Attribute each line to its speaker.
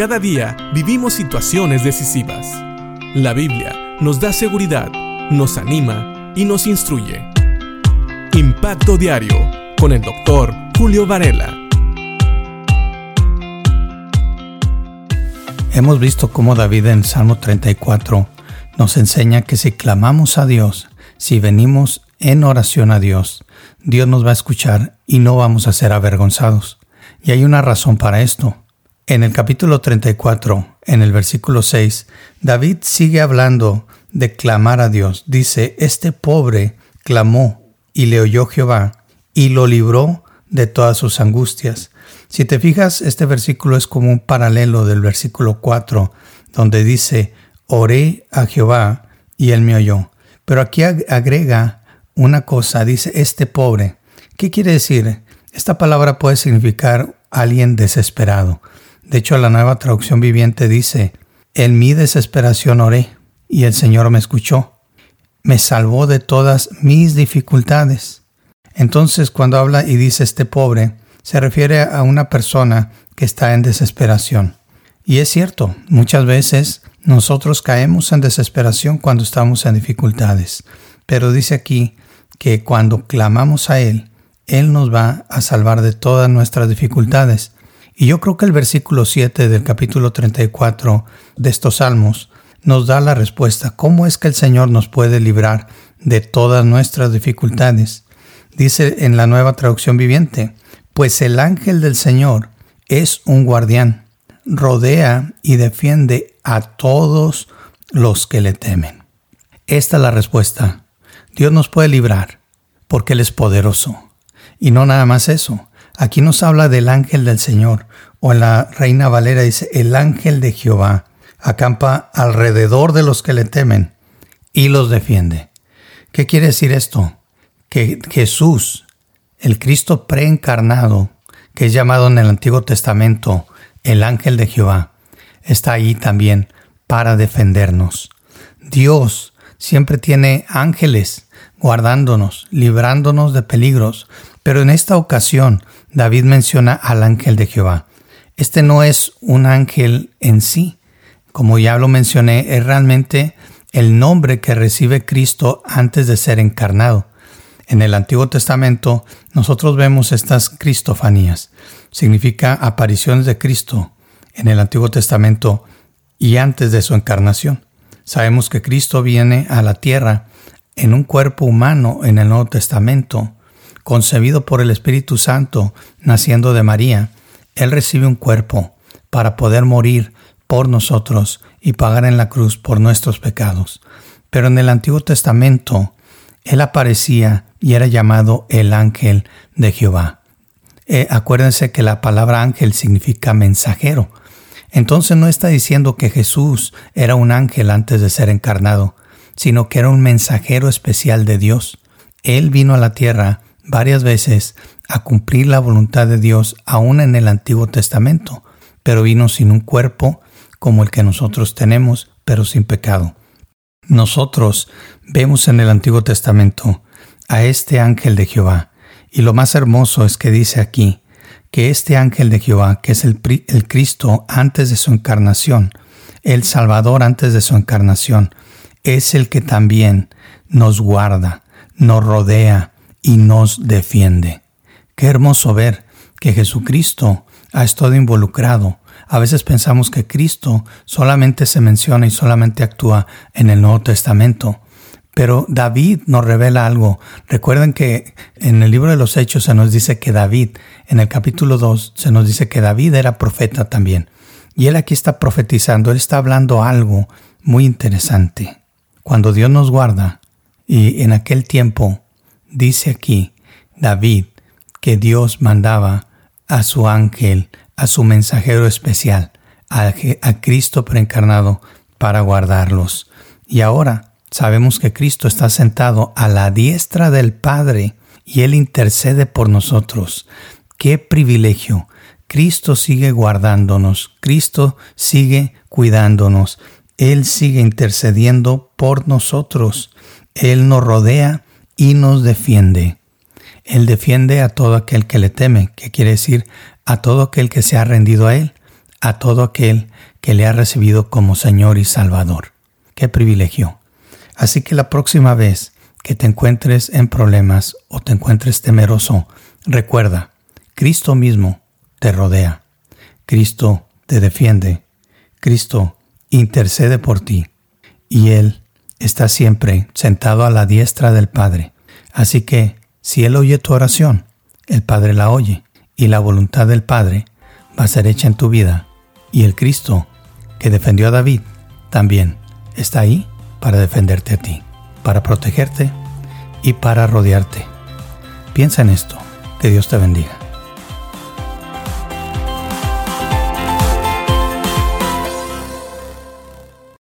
Speaker 1: Cada día vivimos situaciones decisivas. La Biblia nos da seguridad, nos anima y nos instruye. Impacto Diario con el doctor Julio Varela.
Speaker 2: Hemos visto cómo David en Salmo 34 nos enseña que si clamamos a Dios, si venimos en oración a Dios, Dios nos va a escuchar y no vamos a ser avergonzados. Y hay una razón para esto. En el capítulo 34, en el versículo 6, David sigue hablando de clamar a Dios. Dice, este pobre clamó y le oyó Jehová y lo libró de todas sus angustias. Si te fijas, este versículo es como un paralelo del versículo 4, donde dice, oré a Jehová y él me oyó. Pero aquí agrega una cosa, dice, este pobre. ¿Qué quiere decir? Esta palabra puede significar alguien desesperado. De hecho, la nueva traducción viviente dice, en mi desesperación oré y el Señor me escuchó. Me salvó de todas mis dificultades. Entonces, cuando habla y dice este pobre, se refiere a una persona que está en desesperación. Y es cierto, muchas veces nosotros caemos en desesperación cuando estamos en dificultades. Pero dice aquí que cuando clamamos a Él, Él nos va a salvar de todas nuestras dificultades. Y yo creo que el versículo 7 del capítulo 34 de estos salmos nos da la respuesta. ¿Cómo es que el Señor nos puede librar de todas nuestras dificultades? Dice en la nueva traducción viviente, pues el ángel del Señor es un guardián, rodea y defiende a todos los que le temen. Esta es la respuesta. Dios nos puede librar porque Él es poderoso. Y no nada más eso. Aquí nos habla del ángel del Señor, o en la Reina Valera dice, el ángel de Jehová acampa alrededor de los que le temen y los defiende. ¿Qué quiere decir esto? Que Jesús, el Cristo preencarnado, que es llamado en el Antiguo Testamento el ángel de Jehová, está ahí también para defendernos. Dios siempre tiene ángeles guardándonos, librándonos de peligros, pero en esta ocasión David menciona al ángel de Jehová. Este no es un ángel en sí, como ya lo mencioné, es realmente el nombre que recibe Cristo antes de ser encarnado. En el Antiguo Testamento nosotros vemos estas cristofanías, significa apariciones de Cristo en el Antiguo Testamento y antes de su encarnación. Sabemos que Cristo viene a la tierra en un cuerpo humano en el Nuevo Testamento, concebido por el Espíritu Santo, naciendo de María, Él recibe un cuerpo para poder morir por nosotros y pagar en la cruz por nuestros pecados. Pero en el Antiguo Testamento, Él aparecía y era llamado el ángel de Jehová. Eh, acuérdense que la palabra ángel significa mensajero. Entonces no está diciendo que Jesús era un ángel antes de ser encarnado, sino que era un mensajero especial de Dios. Él vino a la tierra varias veces a cumplir la voluntad de Dios aún en el Antiguo Testamento, pero vino sin un cuerpo como el que nosotros tenemos, pero sin pecado. Nosotros vemos en el Antiguo Testamento a este ángel de Jehová, y lo más hermoso es que dice aquí que este ángel de Jehová, que es el, el Cristo antes de su encarnación, el Salvador antes de su encarnación, es el que también nos guarda, nos rodea, y nos defiende. Qué hermoso ver que Jesucristo ha estado involucrado. A veces pensamos que Cristo solamente se menciona y solamente actúa en el Nuevo Testamento. Pero David nos revela algo. Recuerden que en el libro de los Hechos se nos dice que David, en el capítulo 2, se nos dice que David era profeta también. Y él aquí está profetizando, él está hablando algo muy interesante. Cuando Dios nos guarda, y en aquel tiempo Dice aquí David que Dios mandaba a su ángel, a su mensajero especial, a, Cristo preencarnado para guardarlos. Y ahora sabemos que Cristo está sentado a la diestra del Padre y Él intercede por nosotros. ¡Qué privilegio! Cristo sigue guardándonos, Cristo sigue cuidándonos, Él sigue intercediendo por nosotros, Él nos rodea y nos defiende. Él defiende a todo aquel que le teme, que quiere decir a todo aquel que se ha rendido a Él, a todo aquel que le ha recibido como Señor y Salvador. Qué privilegio. Así que la próxima vez que te encuentres en problemas o te encuentres temeroso, recuerda, Cristo mismo te rodea. Cristo te defiende. Cristo intercede por ti. Y Él está siempre sentado a la diestra del Padre. Así que, si Él oye tu oración, el Padre la oye, y la voluntad del Padre va a ser hecha en tu vida. Y el Cristo que defendió a David también está ahí para defenderte a ti, para protegerte y para rodearte. Piensa en esto. Que Dios te bendiga.